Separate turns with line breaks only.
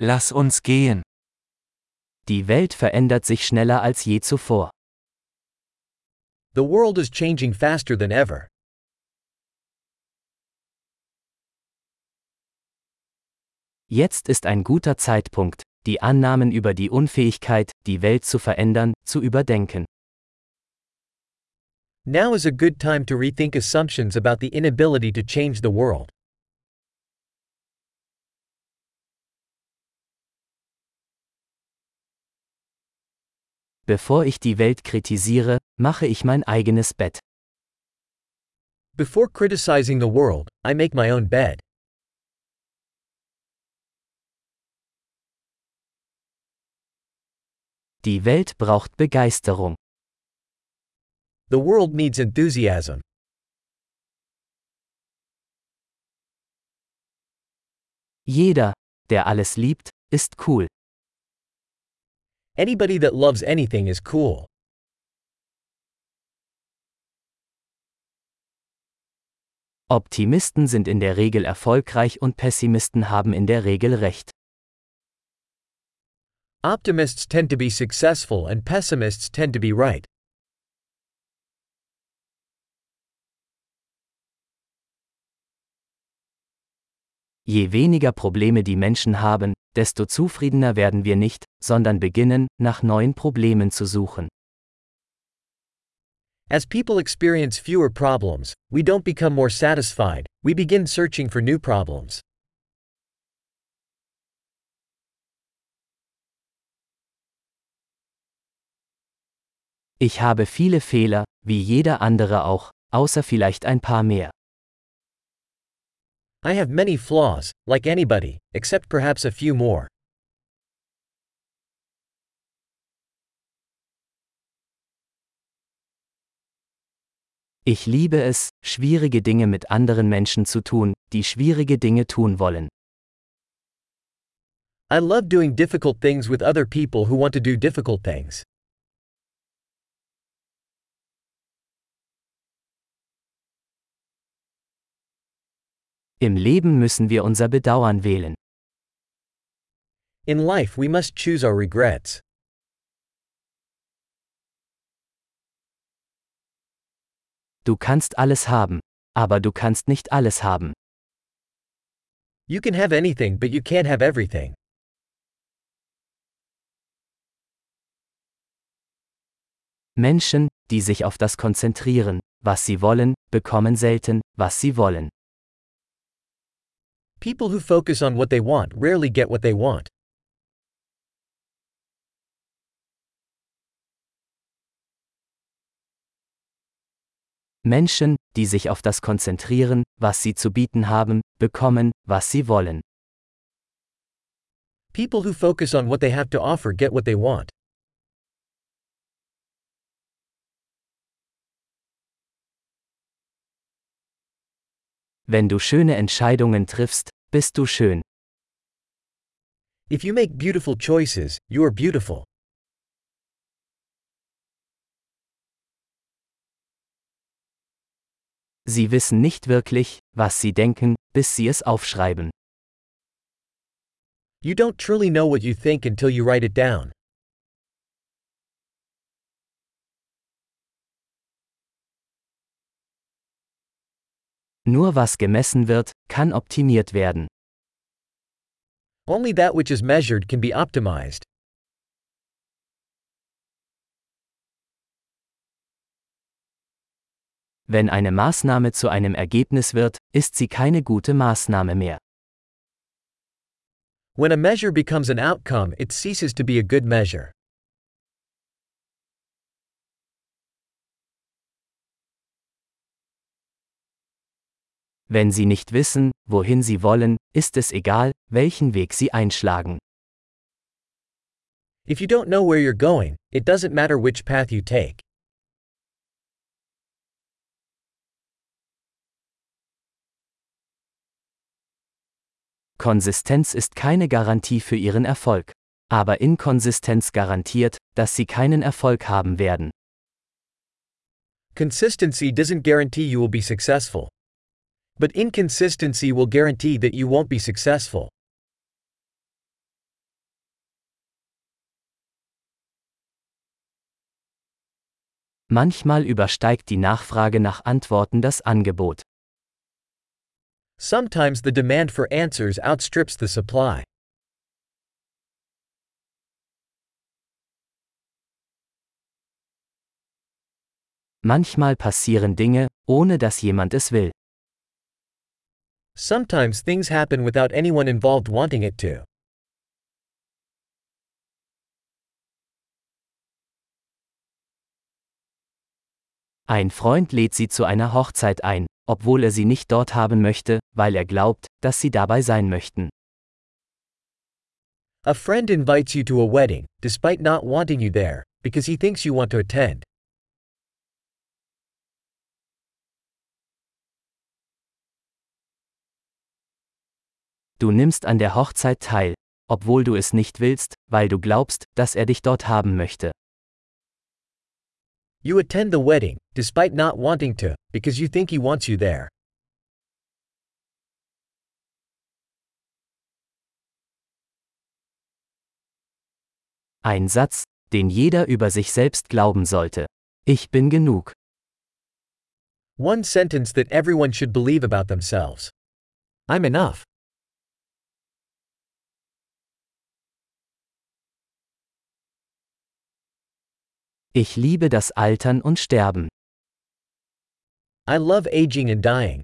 Lass uns gehen.
Die Welt verändert sich schneller als je zuvor.
The world is changing faster than ever.
Jetzt ist ein guter Zeitpunkt, die Annahmen über die Unfähigkeit, die Welt zu verändern, zu überdenken.
Now is a good time to rethink assumptions about the inability to change the world.
Bevor ich die Welt kritisiere, mache ich mein eigenes Bett.
Before criticizing the world, I make my own bed.
Die Welt braucht Begeisterung.
The world needs enthusiasm.
Jeder, der alles liebt, ist cool.
Anybody that loves anything is cool.
Optimisten sind in der Regel erfolgreich und Pessimisten haben in der Regel recht.
Optimists tend to be successful and pessimists tend to be right.
Je weniger Probleme die Menschen haben, desto zufriedener werden wir nicht, sondern beginnen, nach neuen Problemen zu suchen.
As people experience fewer problems, we don't become more satisfied, we begin searching for new problems.
Ich habe viele Fehler, wie jeder andere auch, außer vielleicht ein paar mehr.
I have many flaws, like anybody, except perhaps a few more.
Ich liebe es, schwierige Dinge mit anderen Menschen zu tun, die schwierige Dinge tun wollen.
I love doing difficult things with other people who want to do difficult things.
Im Leben müssen wir unser Bedauern wählen.
In life, we must choose our regrets.
Du kannst alles haben, aber du kannst nicht alles haben.
You can have anything, but you can't have everything.
Menschen, die sich auf das konzentrieren, was sie wollen, bekommen selten, was sie wollen.
People who focus on what they want rarely get what they want.
Menschen, die sich auf das konzentrieren, was sie zu bieten haben, bekommen, was sie wollen.
People who focus on what they have to offer get what they want.
Wenn du schöne Entscheidungen triffst, bist du schön.
If you make beautiful choices, you are beautiful.
Sie wissen nicht wirklich, was sie denken, bis sie es aufschreiben.
You don't truly know what you think until you write it down.
Nur was gemessen wird, kann optimiert werden.
Only that which is measured can be optimized.
Wenn eine Maßnahme zu einem Ergebnis wird, ist sie keine gute Maßnahme mehr.
When a measure becomes an outcome, it ceases to be a good measure.
Wenn sie nicht wissen, wohin sie wollen, ist es egal, welchen Weg sie einschlagen.
If you don't know where you're going, it doesn't matter which path you take.
Konsistenz ist keine Garantie für ihren Erfolg. Aber Inkonsistenz garantiert, dass sie keinen Erfolg haben werden.
Consistency doesn't guarantee you will be successful. But inconsistency will guarantee that you won't be successful.
Manchmal übersteigt die Nachfrage nach Antworten das Angebot.
Sometimes the demand for answers outstrips the supply.
Manchmal passieren Dinge, ohne dass jemand es will.
Sometimes things happen without anyone involved wanting it to.
Ein Freund lädt sie zu einer Hochzeit ein, obwohl er sie nicht dort haben möchte, weil er glaubt, dass sie dabei sein möchten.
A friend invites you to a wedding, despite not wanting you there, because he thinks you want to attend.
Du nimmst an der Hochzeit teil, obwohl du es nicht willst, weil du glaubst, dass er dich dort haben möchte.
You attend the wedding, despite not wanting to, because you think he wants you there.
Ein Satz, den jeder über sich selbst glauben sollte. Ich bin genug.
One sentence that everyone should believe about themselves. I'm enough.
Ich liebe das Altern und Sterben.
I love aging and dying.